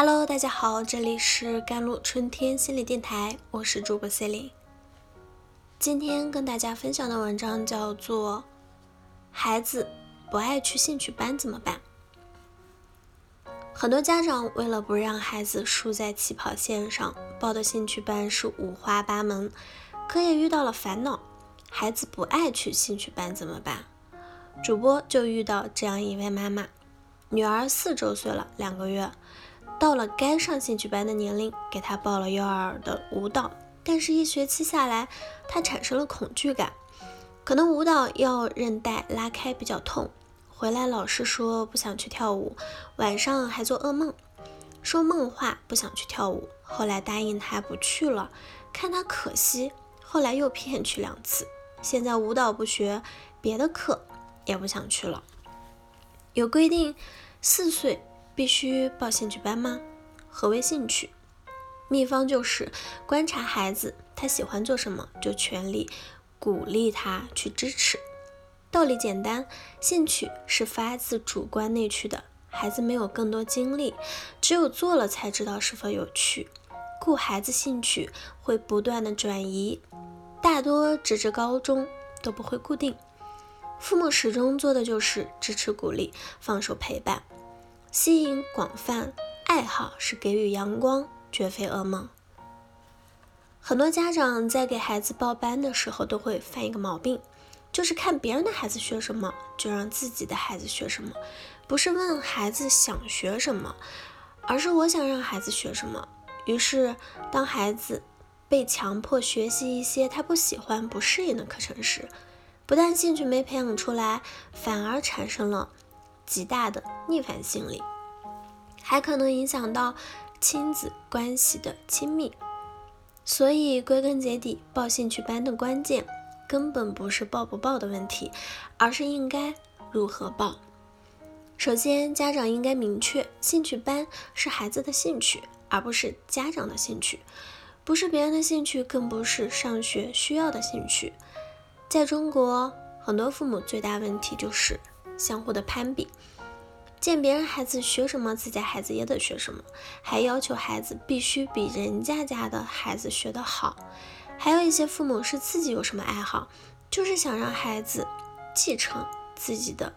Hello，大家好，这里是甘露春天心理电台，我是主播 C e 今天跟大家分享的文章叫做《孩子不爱去兴趣班怎么办》。很多家长为了不让孩子输在起跑线上，报的兴趣班是五花八门，可也遇到了烦恼：孩子不爱去兴趣班怎么办？主播就遇到这样一位妈妈，女儿四周岁了，两个月。到了该上兴趣班的年龄，给他报了幼儿的舞蹈，但是，一学期下来，他产生了恐惧感，可能舞蹈要韧带拉开比较痛。回来老师说不想去跳舞，晚上还做噩梦，说梦话不想去跳舞。后来答应他不去了，看他可惜，后来又骗去两次。现在舞蹈不学，别的课也不想去了。有规定，四岁。必须报兴趣班吗？何为兴趣？秘方就是观察孩子，他喜欢做什么，就全力鼓励他去支持。道理简单，兴趣是发自主观内驱的，孩子没有更多精力，只有做了才知道是否有趣。故孩子兴趣会不断的转移，大多直至高中都不会固定。父母始终做的就是支持鼓励，放手陪伴。吸引广泛爱好是给予阳光，绝非噩梦。很多家长在给孩子报班的时候，都会犯一个毛病，就是看别人的孩子学什么，就让自己的孩子学什么，不是问孩子想学什么，而是我想让孩子学什么。于是，当孩子被强迫学习一些他不喜欢、不适应的课程时，不但兴趣没培养出来，反而产生了。极大的逆反心理，还可能影响到亲子关系的亲密。所以归根结底，报兴趣班的关键根本不是报不报的问题，而是应该如何报。首先，家长应该明确，兴趣班是孩子的兴趣，而不是家长的兴趣，不是别人的兴趣，更不是上学需要的兴趣。在中国，很多父母最大问题就是。相互的攀比，见别人孩子学什么，自家孩子也得学什么，还要求孩子必须比人家家的孩子学得好。还有一些父母是自己有什么爱好，就是想让孩子继承自己的，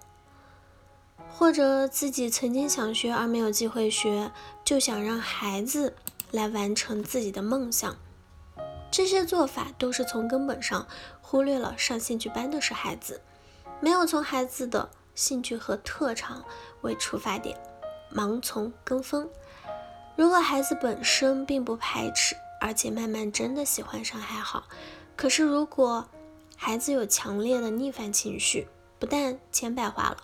或者自己曾经想学而没有机会学，就想让孩子来完成自己的梦想。这些做法都是从根本上忽略了上兴趣班的是孩子，没有从孩子的。兴趣和特长为出发点，盲从跟风。如果孩子本身并不排斥，而且慢慢真的喜欢上还好。可是如果孩子有强烈的逆反情绪，不但钱白花了，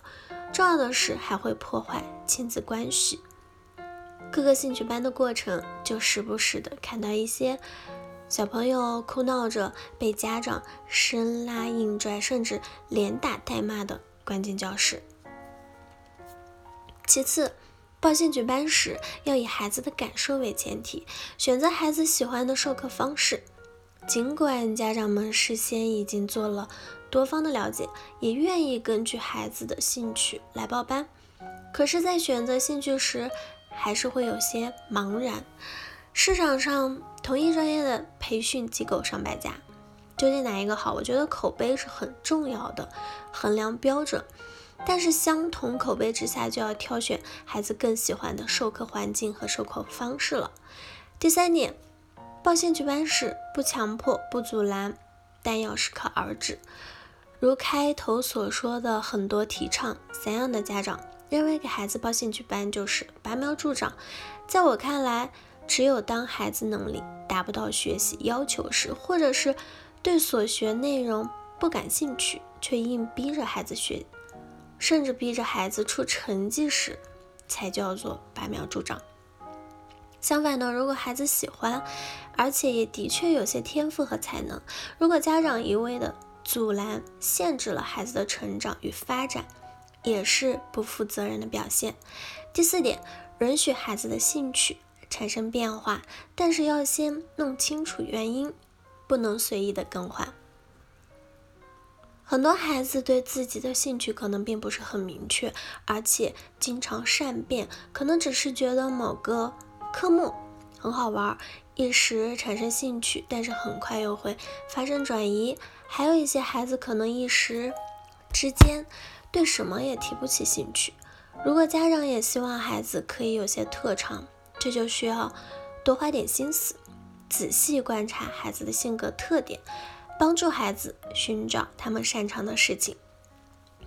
重要的是还会破坏亲子关系。各个兴趣班的过程，就时不时的看到一些小朋友哭闹着被家长生拉硬拽，甚至连打带骂的。关进教室。其次，报兴趣班时要以孩子的感受为前提，选择孩子喜欢的授课方式。尽管家长们事先已经做了多方的了解，也愿意根据孩子的兴趣来报班，可是，在选择兴趣时，还是会有些茫然。市场上同一专业的培训机构上百家。究竟哪一个好？我觉得口碑是很重要的衡量标准，但是相同口碑之下，就要挑选孩子更喜欢的授课环境和授课方式了。第三点，报兴趣班时不强迫、不阻拦，但要适可而止。如开头所说的，很多提倡散养的家长认为给孩子报兴趣班就是拔苗助长。在我看来，只有当孩子能力达不到学习要求时，或者是对所学内容不感兴趣，却硬逼着孩子学，甚至逼着孩子出成绩时，才叫做拔苗助长。相反呢，如果孩子喜欢，而且也的确有些天赋和才能，如果家长一味的阻拦、限制了孩子的成长与发展，也是不负责任的表现。第四点，允许孩子的兴趣产生变化，但是要先弄清楚原因。不能随意的更换。很多孩子对自己的兴趣可能并不是很明确，而且经常善变，可能只是觉得某个科目很好玩，一时产生兴趣，但是很快又会发生转移。还有一些孩子可能一时之间对什么也提不起兴趣。如果家长也希望孩子可以有些特长，这就需要多花点心思，仔细观察孩子的性格特点。帮助孩子寻找他们擅长的事情，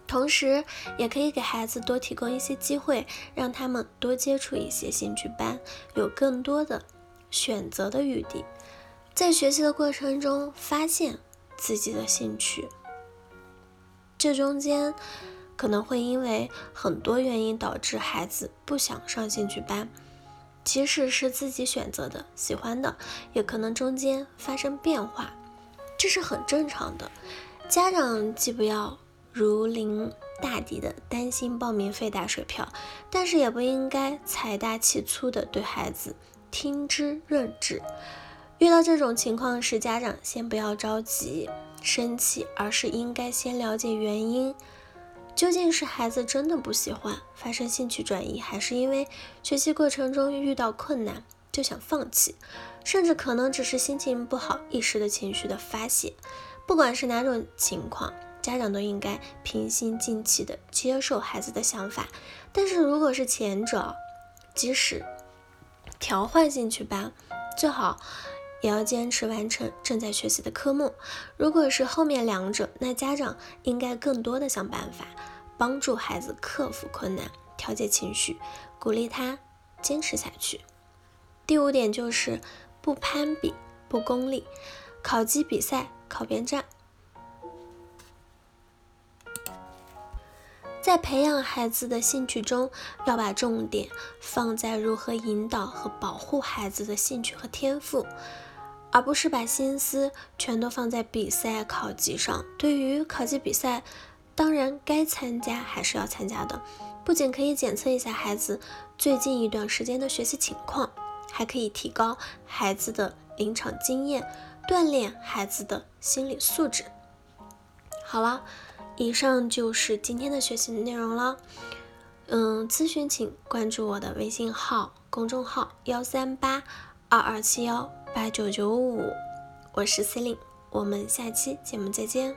同时也可以给孩子多提供一些机会，让他们多接触一些兴趣班，有更多的选择的余地，在学习的过程中发现自己的兴趣。这中间可能会因为很多原因导致孩子不想上兴趣班，即使是自己选择的、喜欢的，也可能中间发生变化。这是很正常的，家长既不要如临大敌的担心报名费打水漂，但是也不应该财大气粗的对孩子听之任之。遇到这种情况时，家长先不要着急生气，而是应该先了解原因，究竟是孩子真的不喜欢发生兴趣转移，还是因为学习过程中遇到困难就想放弃。甚至可能只是心情不好一时的情绪的发泄，不管是哪种情况，家长都应该平心静气的接受孩子的想法。但是如果是前者，即使调换兴趣班，最好也要坚持完成正在学习的科目。如果是后面两者，那家长应该更多的想办法帮助孩子克服困难，调节情绪，鼓励他坚持下去。第五点就是。不攀比，不功利，考级比赛考边站。在培养孩子的兴趣中，要把重点放在如何引导和保护孩子的兴趣和天赋，而不是把心思全都放在比赛考级上。对于考级比赛，当然该参加还是要参加的，不仅可以检测一下孩子最近一段时间的学习情况。还可以提高孩子的临场经验，锻炼孩子的心理素质。好了，以上就是今天的学习内容了。嗯，咨询请关注我的微信号、公众号幺三八二二七幺八九九五，我是司令我们下期节目再见。